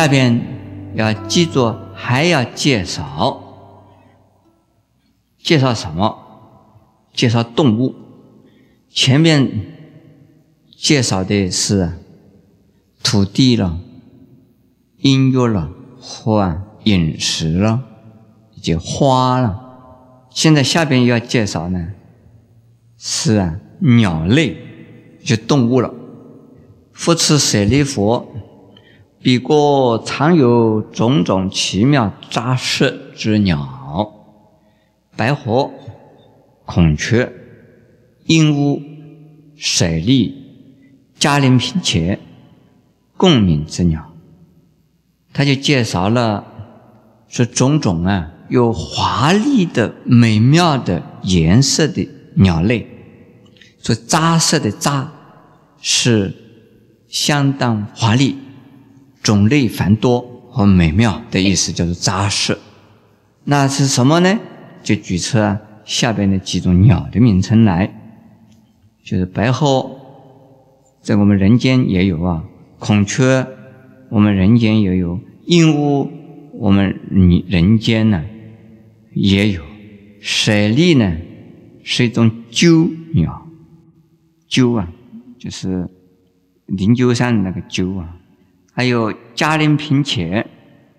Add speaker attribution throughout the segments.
Speaker 1: 下边要记住，还要介绍，介绍什么？介绍动物。前面介绍的是土地了、音乐了或饮食了，以及花了。现在下边要介绍呢，是啊，鸟类，就动物了。复次舍利佛，彼国常有种种奇妙杂色之鸟，白鹤、孔雀、鹦鹉、舍利、嘉陵平且，共鸣之鸟。他就介绍了说种种啊。有华丽的、美妙的颜色的鸟类，说杂色的杂是相当华丽、种类繁多和美妙的意思，叫做扎实。那是什么呢？就举出下边的几种鸟的名称来，就是白鹤，在我们人间也有啊；孔雀，我们人间也有；鹦鹉，我们人人间呢。也有，舍利呢，是一种鸠鸟，鸠啊，就是灵鹫山那个鸠啊。还有嘉陵平且，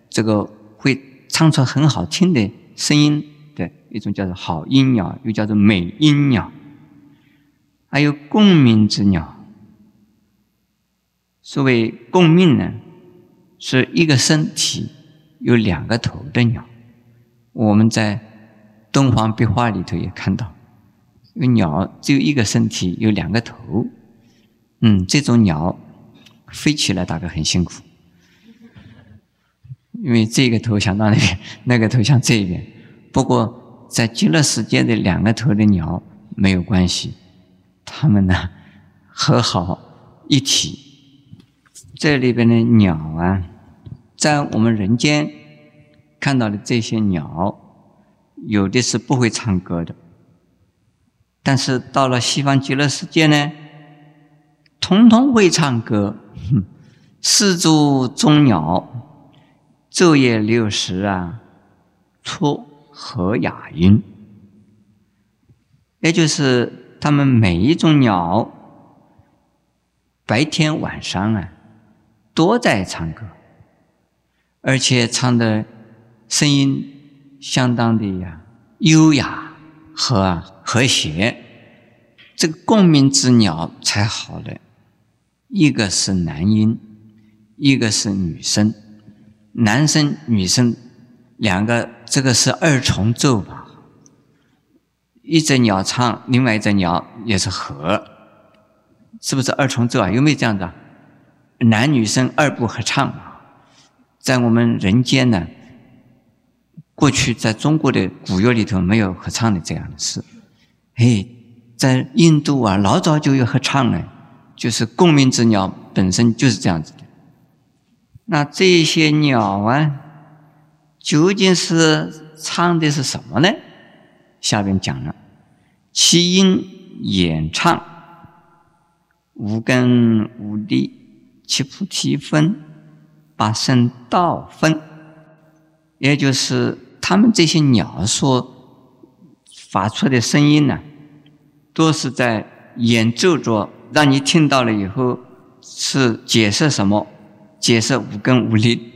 Speaker 1: 这个会唱出很好听的声音的一种叫做好音鸟，又叫做美音鸟。还有共鸣之鸟，所谓共鸣呢，是一个身体有两个头的鸟。我们在敦煌壁画里头也看到，有鸟只有一个身体，有两个头。嗯，这种鸟飞起来大概很辛苦，因为这个头想到那边，那个头向这一边。不过在极乐世界的两个头的鸟没有关系，它们呢和好一体。这里边的鸟啊，在我们人间。看到的这些鸟，有的是不会唱歌的，但是到了西方极乐世界呢，通通会唱歌。四足中鸟，昼夜六时啊，出和雅音，也就是他们每一种鸟，白天晚上啊，都在唱歌，而且唱的。声音相当的呀优雅和和谐，这个共鸣之鸟才好的。一个是男音，一个是女声，男生女生两个，这个是二重奏吧？一只鸟唱，另外一只鸟也是和，是不是二重奏啊？有没有这样的？男女生二部合唱，在我们人间呢？过去在中国的古乐里头没有合唱的这样的事，嘿，在印度啊老早就有合唱了，就是共鸣之鸟本身就是这样子。那这些鸟啊，究竟是唱的是什么呢？下边讲了，其音演唱，无根无力，其菩提分，八声道分，也就是。他们这些鸟所发出的声音呢，都是在演奏着，让你听到了以后是解释什么？解释五根五力。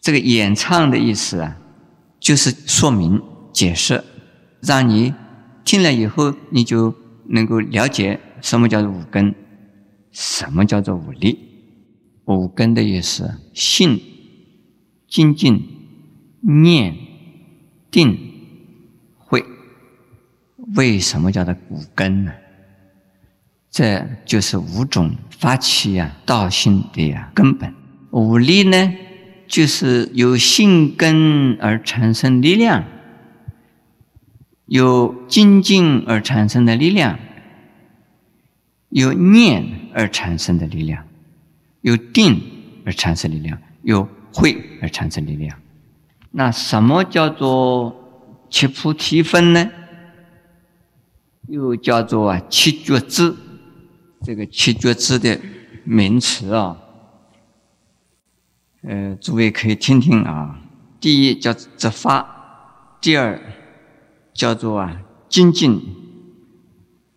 Speaker 1: 这个演唱的意思啊，就是说明解释，让你听了以后，你就能够了解什么叫做五根，什么叫做五力。五根的意思，性、精进。念、定、慧，为什么叫做五根呢？这就是五种发起呀道心的呀根本。五力呢，就是由性根而产生力量，有精进而产生的力量，有念而产生的力量，有定而产生力量，有慧而产生力量。那什么叫做七菩提分呢？又叫做七觉支，这个七觉支的名词啊，呃，诸位可以听听啊。第一叫执法，第二叫做啊精进，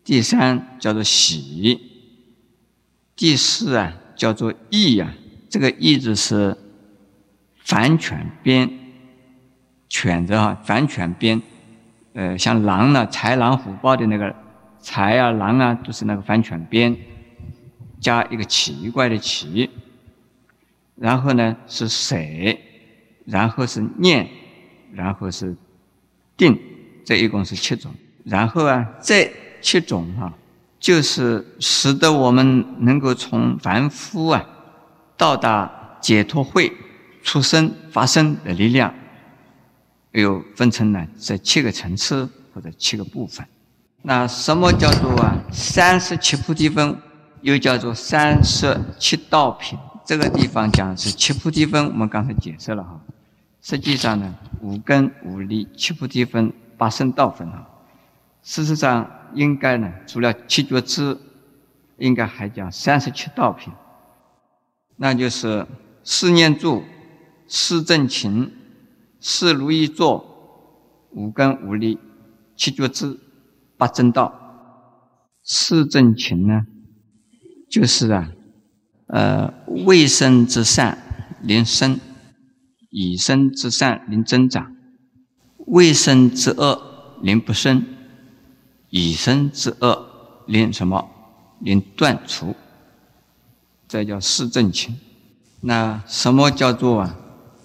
Speaker 1: 第三叫做喜，第四啊叫做义啊。这个义字是反犬边，犬子啊，反犬边，呃，像狼呢，豺狼虎豹的那个豺啊，狼啊，都是那个反犬边，加一个奇怪的奇，然后呢是水？然后是念，然后是定，这一共是七种。然后啊，这七种啊，就是使得我们能够从凡夫啊，到达解脱会、出生发生的力量，又分成了这七个层次或者七个部分。那什么叫做啊？三十七菩提分，又叫做三十七道品。这个地方讲是七菩提分，我们刚才解释了哈。实际上呢，五根五力七菩提分八圣道分啊。事实上，应该呢，除了七觉支，应该还讲三十七道品。那就是四念住、四正勤、四如意坐、五根五力、七觉支、八正道。四正勤呢，就是啊，呃，卫生之善，临生。以身之善临增长，未生之恶临不生，以身之恶临什么？临断除。这叫四正勤。那什么叫做啊？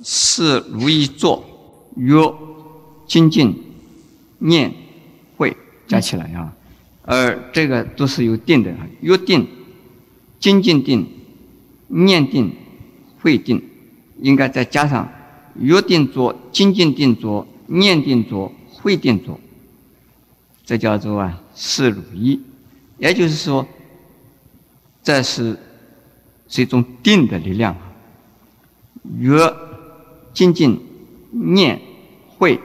Speaker 1: 事如意坐、曰、精进、念、会加起来啊。而这个都是有定的，约定、精进定、念定、会定，应该再加上。约定做、精进定做、念定做、会定做，这叫做啊四如意。也就是说，这是是一种定的力量。约、精进、念、会，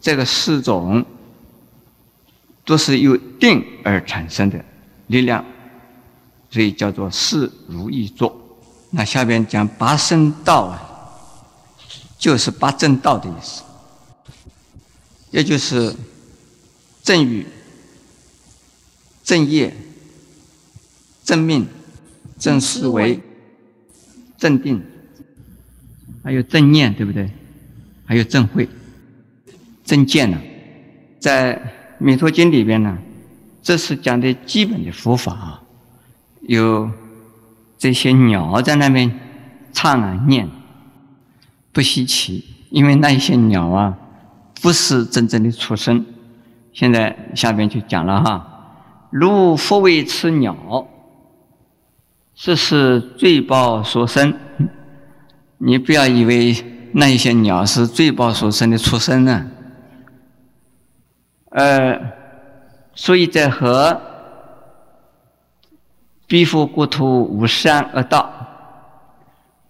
Speaker 1: 这个四种都是由定而产生的力量，所以叫做四如意坐。那下边讲八圣道啊。就是八正道的意思，也就是正语、正业、正命、正思维、正定，还有正念，对不对？还有正慧、正见呢。在《弥陀经》里边呢，这是讲的基本的佛法啊。有这些鸟在那边唱啊念。不稀奇，因为那一些鸟啊，不是真正的出生。现在下边就讲了哈，如佛为此鸟，这是罪报所生。你不要以为那一些鸟是罪报所生的出生呢。呃，所以在和彼佛国土无善恶道。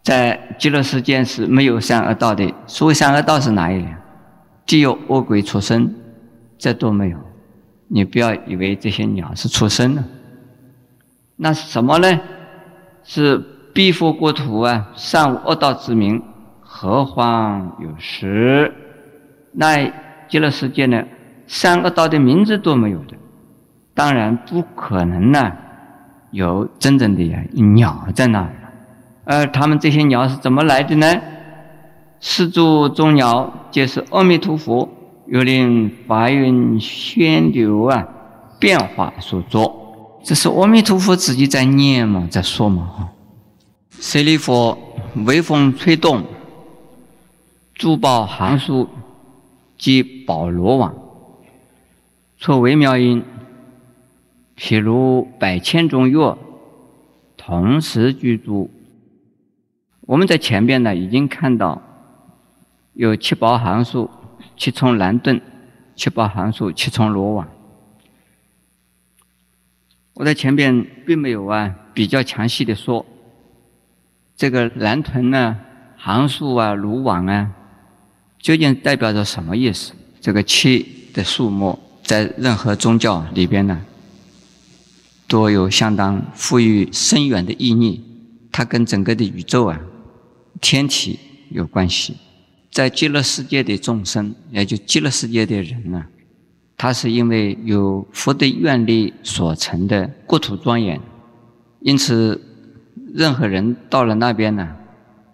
Speaker 1: 在极乐世界是没有善恶道的。所谓善恶道是哪一点？地狱、恶鬼、畜生，这都没有。你不要以为这些鸟是畜生了。那是什么呢？是彼佛国土啊，善无恶道之名，何况有实？那极乐世界呢，三恶道的名字都没有的，当然不可能呢，有真正的鸟在那里。而他们这些鸟是怎么来的呢？四诸众鸟皆是阿弥陀佛有令白云宣流啊变化所作，这是阿弥陀佛自己在念嘛，在说嘛哈。舍利弗，微风吹动，珠宝行树及宝罗网，错微妙音，譬如百千种乐，同时具足。我们在前边呢，已经看到有七宝行树、七重蓝盾、七宝行树、七重罗网。我在前边并没有啊比较详细的说这个蓝豚呢、行树啊、罗网啊，究竟代表着什么意思？这个七的数目在任何宗教里边呢，都有相当富裕深远的意义。它跟整个的宇宙啊。天体有关系。在极乐世界的众生，也就极乐世界的人呢，他是因为有福的愿力所成的国土庄严，因此任何人到了那边呢，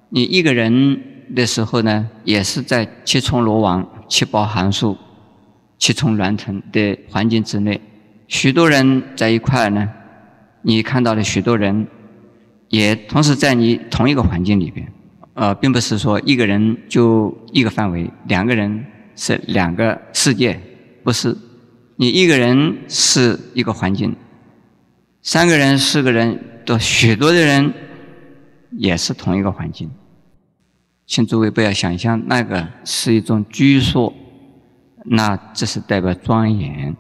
Speaker 1: 你一个人的时候呢，也是在七重罗网、七宝函数、七重鸾腾的环境之内，许多人在一块呢，你看到了许多人，也同时在你同一个环境里边。呃，并不是说一个人就一个范围，两个人是两个世界，不是。你一个人是一个环境，三个人、四个人，都许多的人也是同一个环境。请诸位不要想象那个是一种拘束，那这是代表庄严，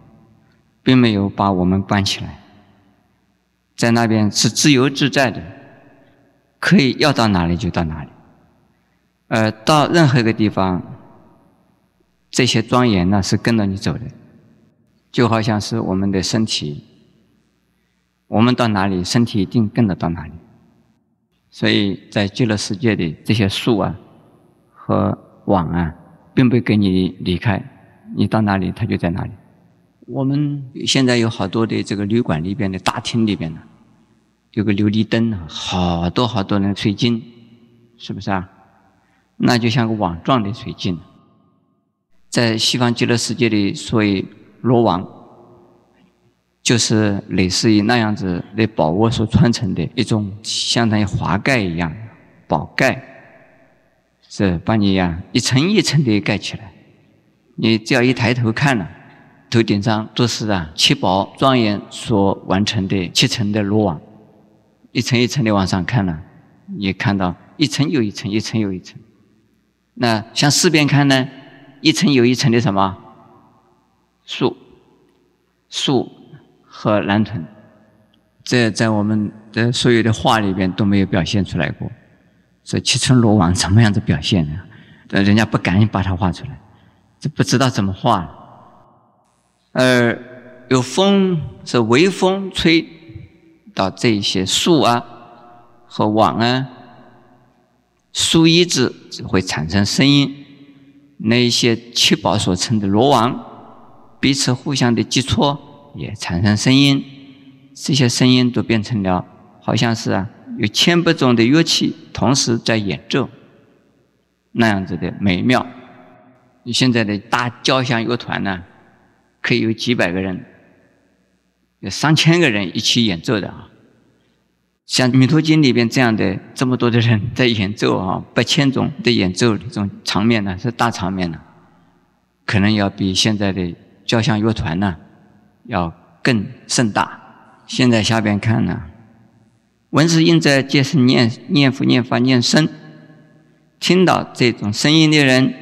Speaker 1: 并没有把我们关起来，在那边是自由自在的，可以要到哪里就到哪里。呃，到任何一个地方，这些庄严呢是跟着你走的，就好像是我们的身体，我们到哪里，身体一定跟着到哪里。所以在极乐世界的这些树啊和网啊，并不跟你离开，你到哪里，它就在哪里。我们现在有好多的这个旅馆里边的大厅里边呢，有个琉璃灯，好多好多的水晶，是不是啊？那就像个网状的水晶，在西方极乐世界里，所谓罗网，就是类似于那样子的宝物所穿成的一种，相当于华盖一样宝盖，是把你呀一层一层的盖起来。你只要一抬头看了，头顶上都是啊七宝庄严所完成的七层的罗网，一层一层的往上看了，你看到一层又一层，一层又一层。那向四边看呢，一层有一层的什么树，树和蓝豚，这在我们的所有的画里边都没有表现出来过。这七层罗网怎么样子表现呢？人家不敢把它画出来，这不知道怎么画。而有风是微风吹到这些树啊和网啊。树叶子会产生声音，那一些七宝所成的罗网彼此互相的接触，也产生声音。这些声音都变成了，好像是啊，有千百种的乐器同时在演奏，那样子的美妙。现在的大交响乐团呢，可以有几百个人，有上千个人一起演奏的啊。像《弥陀经》里边这样的这么多的人在演奏啊，八千种的演奏这种场面呢，是大场面呢，可能要比现在的交响乐团呢要更盛大。现在下边看呢，闻是应在皆是念念佛、念法、念僧，听到这种声音的人，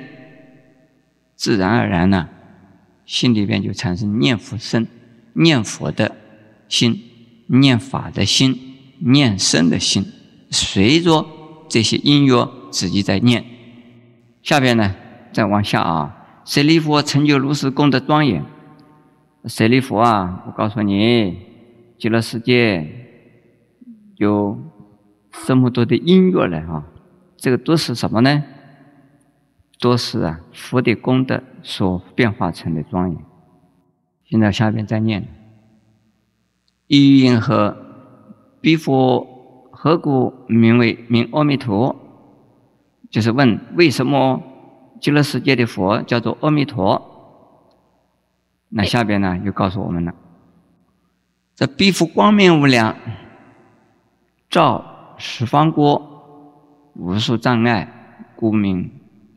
Speaker 1: 自然而然呢，心里边就产生念佛声、念佛的心、念法的心。念身的心，随着这些音乐自己在念。下边呢，再往下啊，舍利弗成就如是功德庄严。舍利弗啊，我告诉你，极乐世界有这么多的音乐了啊，这个都是什么呢？都是啊，佛的功德所变化成的庄严。现在下边再念，一音和。彼佛何故名为名阿弥陀？就是问为什么极乐世界的佛叫做阿弥陀？那下边呢又告诉我们了：这彼佛光明无量，照十方国，无数障碍，故名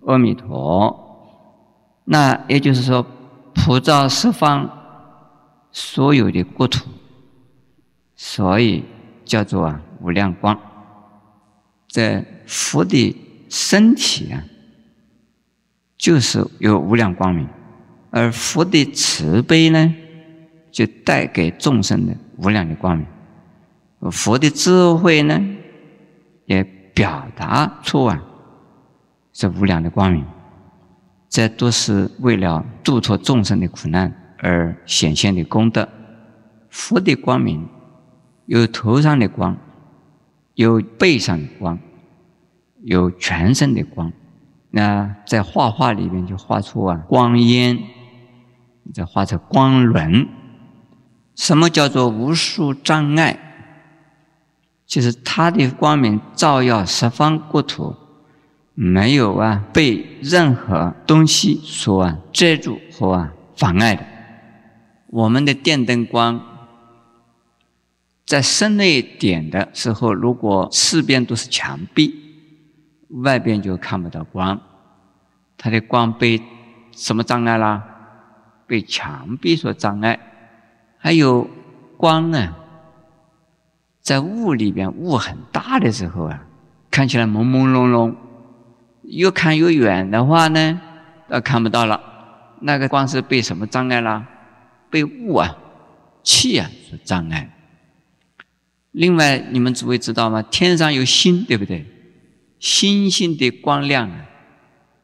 Speaker 1: 阿弥陀。那也就是说，普照十方所有的国土，所以。叫做啊无量光，在佛的身体啊，就是有无量光明，而佛的慈悲呢，就带给众生的无量的光明。佛的智慧呢，也表达出啊这无量的光明，这都是为了度脱众生的苦难而显现的功德。佛的光明。有头上的光，有背上的光，有全身的光。那在画画里面就画出啊光烟，再画出光轮。什么叫做无数障碍？就是它的光明照耀十方国土，没有啊被任何东西所啊遮住和啊妨碍的。我们的电灯光在室内点的时候，如果四边都是墙壁。外边就看不到光，它的光被什么障碍啦？被墙壁所障碍。还有光呢，在雾里边，雾很大的时候啊，看起来朦朦胧胧，越看越远的话呢，呃，看不到了。那个光是被什么障碍啦？被雾啊、气啊所障碍。另外，你们诸位知道吗？天上有星，对不对？星星的光亮，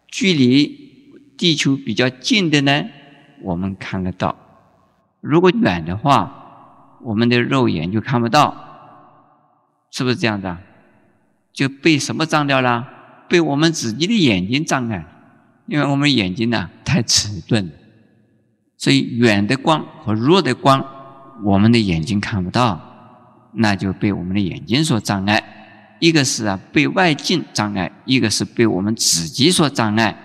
Speaker 1: 距离地球比较近的呢，我们看得到；如果远的话，我们的肉眼就看不到，是不是这样的？就被什么脏掉了？被我们自己的眼睛障碍，因为我们眼睛呢太迟钝，所以远的光和弱的光，我们的眼睛看不到，那就被我们的眼睛所障碍。一个是啊被外境障碍，一个是被我们自己所障碍。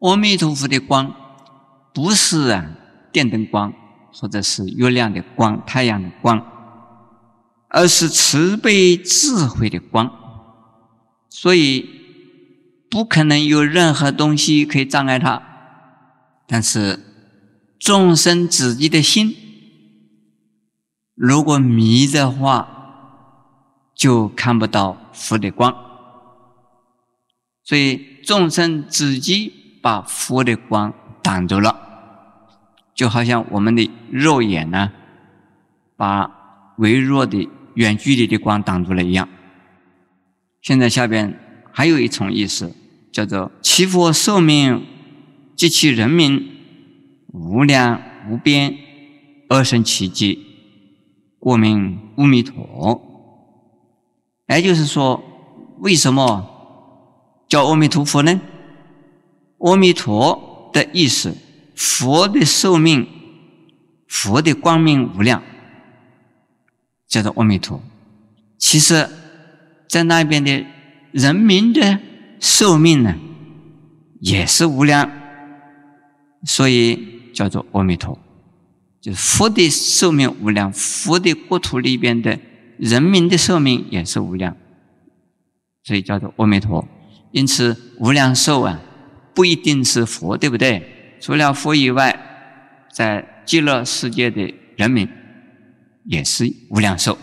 Speaker 1: 阿弥陀佛的光不是啊电灯光，或者是月亮的光、太阳的光，而是慈悲智慧的光，所以不可能有任何东西可以障碍它。但是众生自己的心如果迷的话，就看不到佛的光，所以众生自己把佛的光挡住了，就好像我们的肉眼呢，把微弱的远距离的光挡住了一样。现在下边还有一重意思，叫做“其佛寿命及其人民无量无边，二生其迹，故名阿弥陀”。也就是说，为什么叫阿弥陀佛呢？阿弥陀的意思，佛的寿命，佛的光明无量，叫做阿弥陀。其实，在那边的人民的寿命呢，也是无量，所以叫做阿弥陀。就是佛的寿命无量，佛的国土里边的。人民的寿命也是无量，所以叫做阿弥陀。因此，无量寿啊，不一定是佛，对不对？除了佛以外，在极乐世界的人民也是无量寿。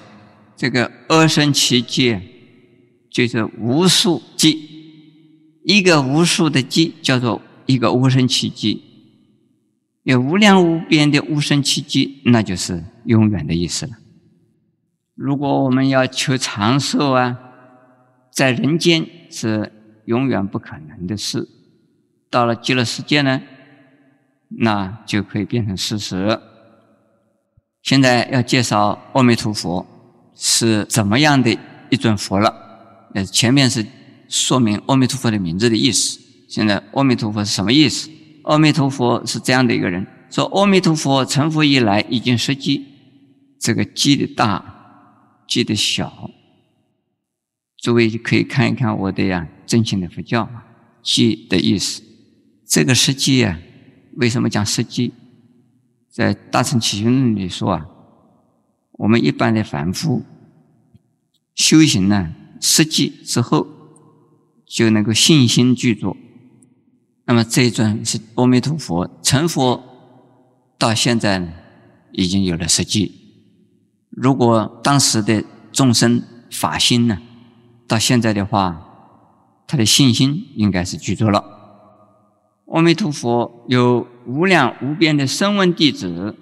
Speaker 1: 这个二生其劫，就是无数劫，一个无数的劫叫做一个无生其劫，有无量无边的无生其劫，那就是永远的意思了。如果我们要求长寿啊，在人间是永远不可能的事，到了极乐世界呢，那就可以变成事实。现在要介绍阿弥陀佛是怎么样的一尊佛了。呃，前面是说明阿弥陀佛的名字的意思。现在阿弥陀佛是什么意思？阿弥陀佛是这样的一个人，说阿弥陀佛成佛以来已经十际，这个积的大。记得小，诸位可以看一看我的呀，真心的佛教记的意思。这个实际啊，为什么讲实际？在《大乘起信论》里说啊，我们一般的凡夫修行呢，实际之后就能够信心具足。那么这一尊是阿弥陀佛成佛到现在，已经有了实际。如果当时的众生法心呢，到现在的话，他的信心应该是具足了。阿弥陀佛有无量无边的声闻弟子，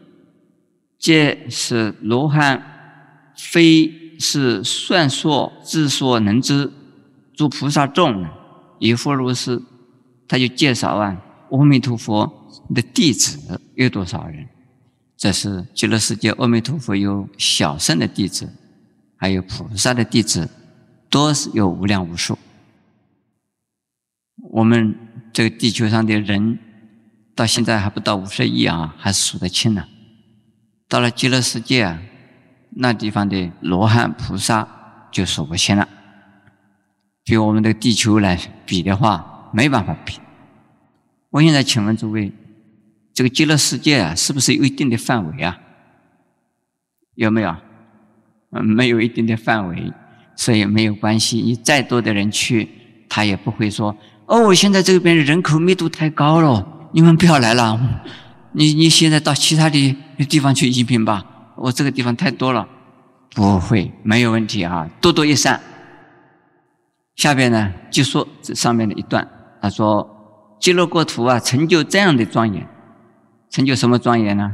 Speaker 1: 皆是罗汉，非是算说自所能知。诸菩萨众亦复如是。他就介绍啊，阿弥陀佛的弟子有多少人？这是极乐世界，阿弥陀佛有小圣的弟子，还有菩萨的弟子，都是有无量无数。我们这个地球上的人到现在还不到五十亿啊，还数得清呢。到了极乐世界啊，那地方的罗汉菩萨就数不清了。比我们的地球来比的话，没办法比。我现在请问诸位，这个极乐世界啊，是不是有一定的范围啊？有没有？嗯，没有一定的范围，所以没有关系。你再多的人去，他也不会说：“哦，我现在这边人口密度太高了，你们不要来了。你你现在到其他的地方去移民吧，我这个地方太多了。”不会，没有问题啊，多多益善。下边呢，就说这上面的一段，他说。极乐国土啊，成就这样的庄严，成就什么庄严呢？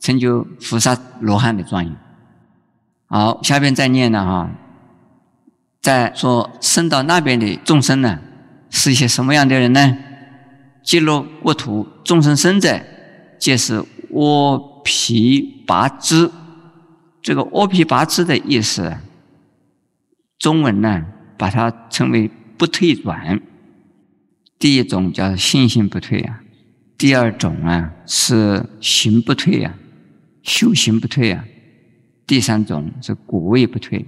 Speaker 1: 成就菩萨罗汉的庄严。好，下边再念了哈，再说生到那边的众生呢，是一些什么样的人呢？极乐国土众生生者，皆是阿皮拔之。这个阿毗跋致的意思，中文呢，把它称为不退转。第一种叫信心不退啊，第二种啊是行不退啊，修行不退啊，第三种是果位不退。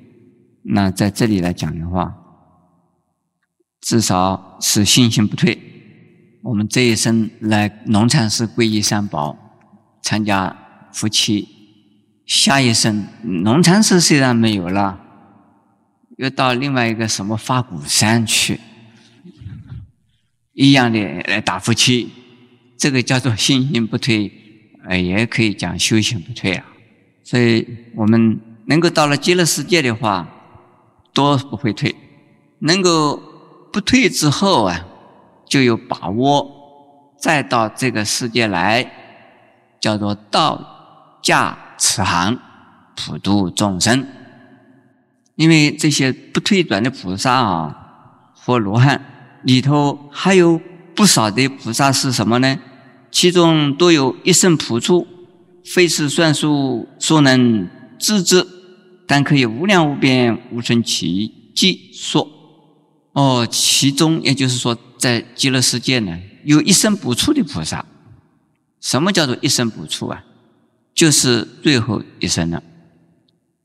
Speaker 1: 那在这里来讲的话，至少是信心不退。我们这一生来农禅寺皈依三宝，参加夫妻，下一生农禅寺虽然没有了，又到另外一个什么发鼓山去。一样的来打夫妻，这个叫做信心不退，呃，也可以讲修行不退啊。所以我们能够到了极乐世界的话，都不会退。能够不退之后啊，就有把握再到这个世界来，叫做道驾此行，普度众生。因为这些不退转的菩萨啊，或罗汉。里头还有不少的菩萨是什么呢？其中都有一生普处，非是算数所能知之，但可以无量无边无生其计说。哦，其中也就是说，在极乐世界呢，有一生补处的菩萨。什么叫做一生补处啊？就是最后一生了，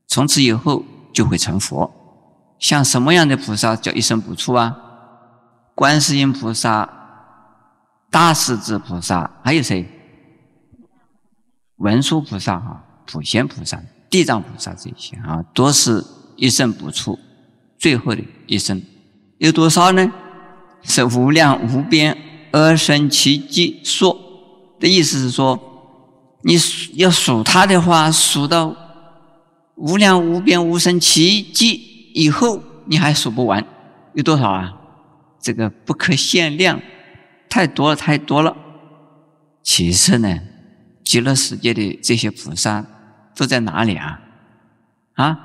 Speaker 1: 从此以后就会成佛。像什么样的菩萨叫一生补处啊？观世音菩萨、大势至菩萨，还有谁？文殊菩萨、啊普贤菩萨、地藏菩萨这些啊，都是一生不出，最后的一生有多少呢？是无量无边而生其际数的意思是说，你要数它的话，数到无量无边无生奇迹以后，你还数不完，有多少啊？这个不可限量，太多了，太多了。其次呢，极乐世界的这些菩萨都在哪里啊？啊，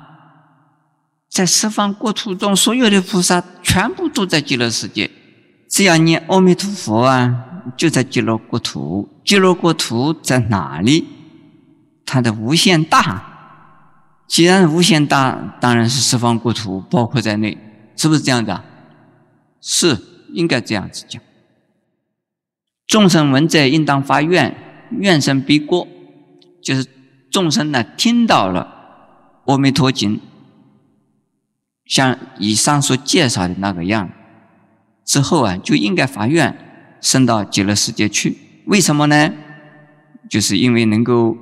Speaker 1: 在十方国土中，所有的菩萨全部都在极乐世界。只要念阿弥陀佛啊，就在极乐国土。极乐国土在哪里？它的无限大。既然无限大，当然是十方国土包括在内，是不是这样的？是应该这样子讲。众生闻者应当发愿，愿生必过。就是众生呢听到了《阿弥陀经》，像以上所介绍的那个样之后啊，就应该发愿升到极乐世界去。为什么呢？就是因为能够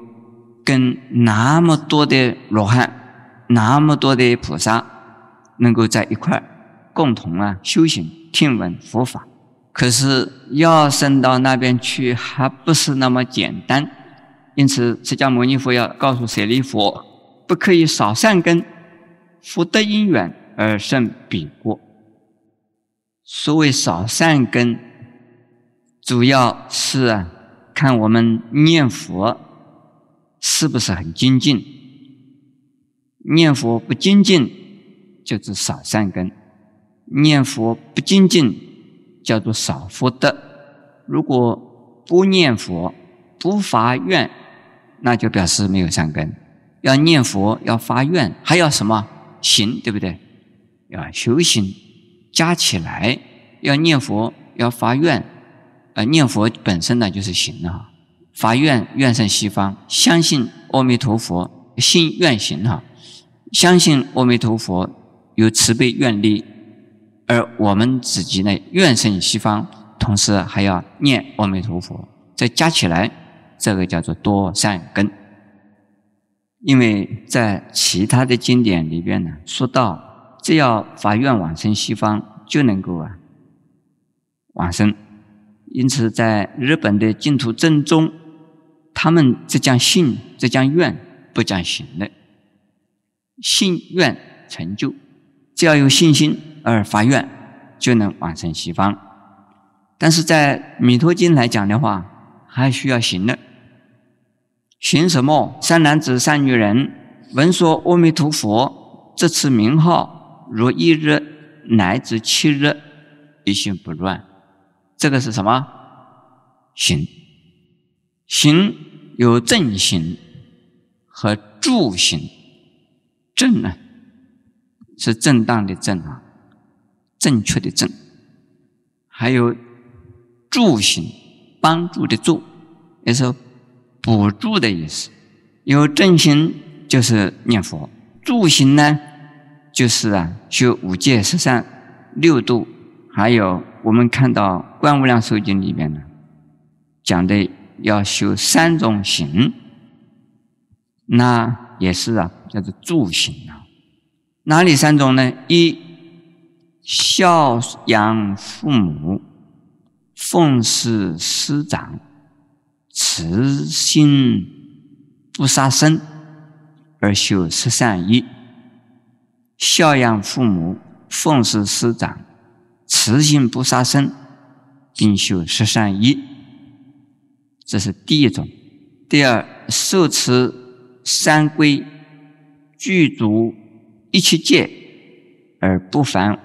Speaker 1: 跟那么多的罗汉、那么多的菩萨能够在一块。共同啊修行听闻佛法，可是要升到那边去还不是那么简单，因此释迦牟尼佛要告诉舍利佛，不可以少善根，福德因缘而胜彼国。所谓少善根，主要是啊看我们念佛是不是很精进，念佛不精进就是少善根。念佛不精进，叫做少福德。如果不念佛、不发愿，那就表示没有善根。要念佛，要发愿，还要什么行？对不对？要修行，加起来要念佛，要发愿，呃，念佛本身呢就是行哈，发愿愿胜西方，相信阿弥陀佛，信愿行哈，相信阿弥陀佛有慈悲愿力，而我们自己呢愿胜西方，同时还要念阿弥陀佛，这加起来，这个叫做多善根。因为在其他的经典里边呢，说到只要发愿往生西方，就能够啊往生。因此，在日本的净土正宗，他们只讲信，只讲愿，不讲行的。信愿成就，只要有信心而发愿，就能往生西方。但是在弥陀经来讲的话，还需要行的。行什么？善男子、善女人，闻说阿弥陀佛这次名号，如一日乃至七日，一心不乱。这个是什么？行。行有正行和助行。正呢，是正当的正啊，正确的正。还有助行，帮助的助，也是。补助的意思，有正行就是念佛，助行呢就是啊修五戒十善六度，还有我们看到《观无量寿经》里面呢讲的要修三种行，那也是啊叫做助行啊。哪里三种呢？一孝养父母，奉事师长。慈心不杀生而修十善业，孝养父母，奉事师长，慈心不杀生，并修十善业。这是第一种。第二，受持三规，具足一切戒而不犯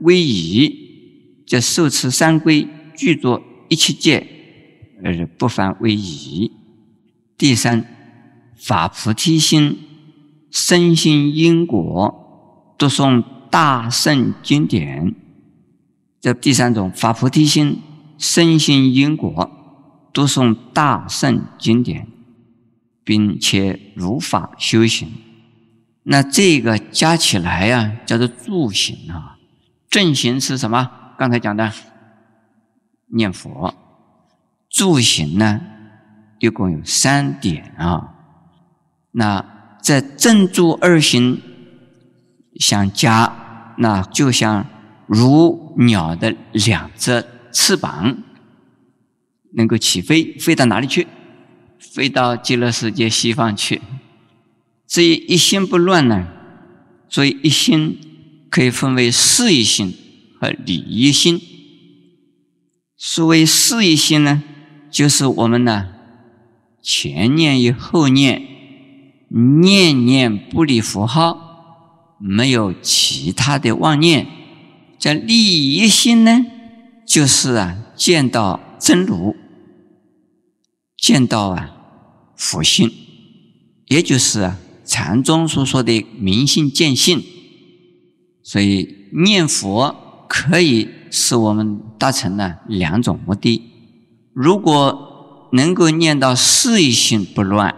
Speaker 1: 威仪，这受持三规，具足一切戒。而不犯为仪。第三，法菩提心，深信因果，读诵大圣经典。这第三种发菩提心，深信因果，读诵大圣经典，并且如法修行。那这个加起来呀，叫做助行啊。正行是什么？刚才讲的念佛。助行呢，一共有三点啊。那在正助二行相加，那就像如鸟的两只翅膀，能够起飞，飞到哪里去？飞到极乐世界西方去。至于一心不乱呢，所以一心可以分为事业心和理一心。所谓事业心呢？就是我们呢，前念与后念，念念不离佛号，没有其他的妄念。叫利益心呢，就是啊，见到真如，见到啊佛性，也就是啊禅宗所说的明心见性。所以念佛可以使我们达成呢两种目的。如果能够念到事业心不乱，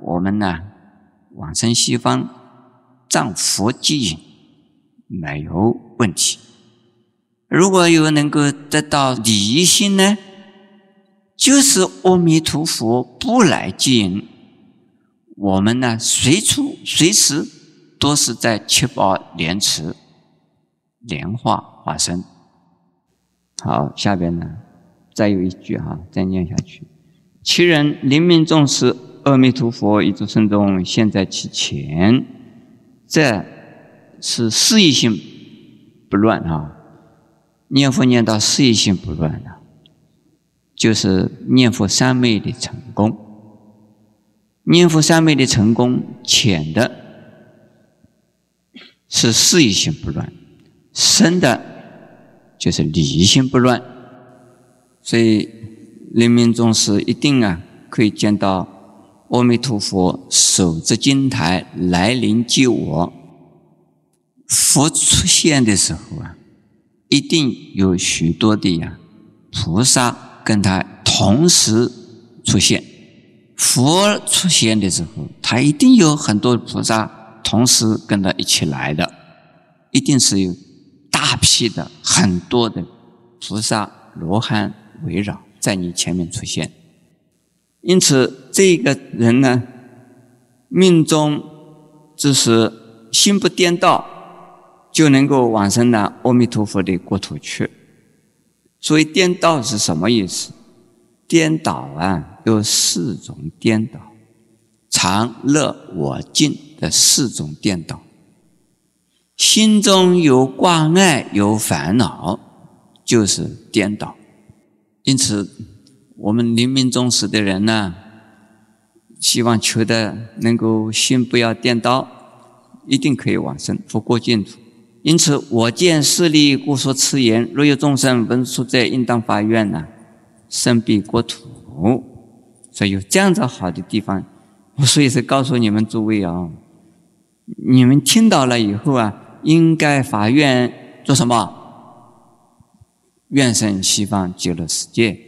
Speaker 1: 我们呢往生西方，仗佛即引，没有问题。如果有能够得到理心呢，就是阿弥陀佛不来接引，我们呢随处随时都是在七宝莲池莲花化身。好，下边呢。再有一句哈，再念下去。其人临命终时，阿弥陀佛一诸圣众现，在其前，这是事业性不乱啊。念佛念到事业心不乱的，就是念佛三昧的成功。念佛三昧的成功，浅的是事业心不乱，深的就是理心不乱。所以，临命终时一定啊，可以见到阿弥陀佛手执金台来临救我。佛出现的时候啊，一定有许多的呀菩萨跟他同时出现。佛出现的时候，他一定有很多菩萨同时跟他一起来的，一定是有大批的很多的菩萨罗汉围绕在你前面出现。因此，这个人呢，命中就是心不颠倒。就能够往生到阿弥陀佛的国土去。所以颠倒是什么意思？颠倒啊，有四种颠倒：常乐我净的四种颠倒。心中有挂碍、有烦恼，就是颠倒。因此，我们临命终时的人呢，希望求的能够心不要颠倒，一定可以往生佛国净土。因此，我见势力，故说此言。若有众生闻说者，应当发愿呐，生彼国土。所以有这样子好的地方，我所以是告诉你们诸位啊，你们听到了以后啊，应该发愿做什么？愿生西方极乐世界。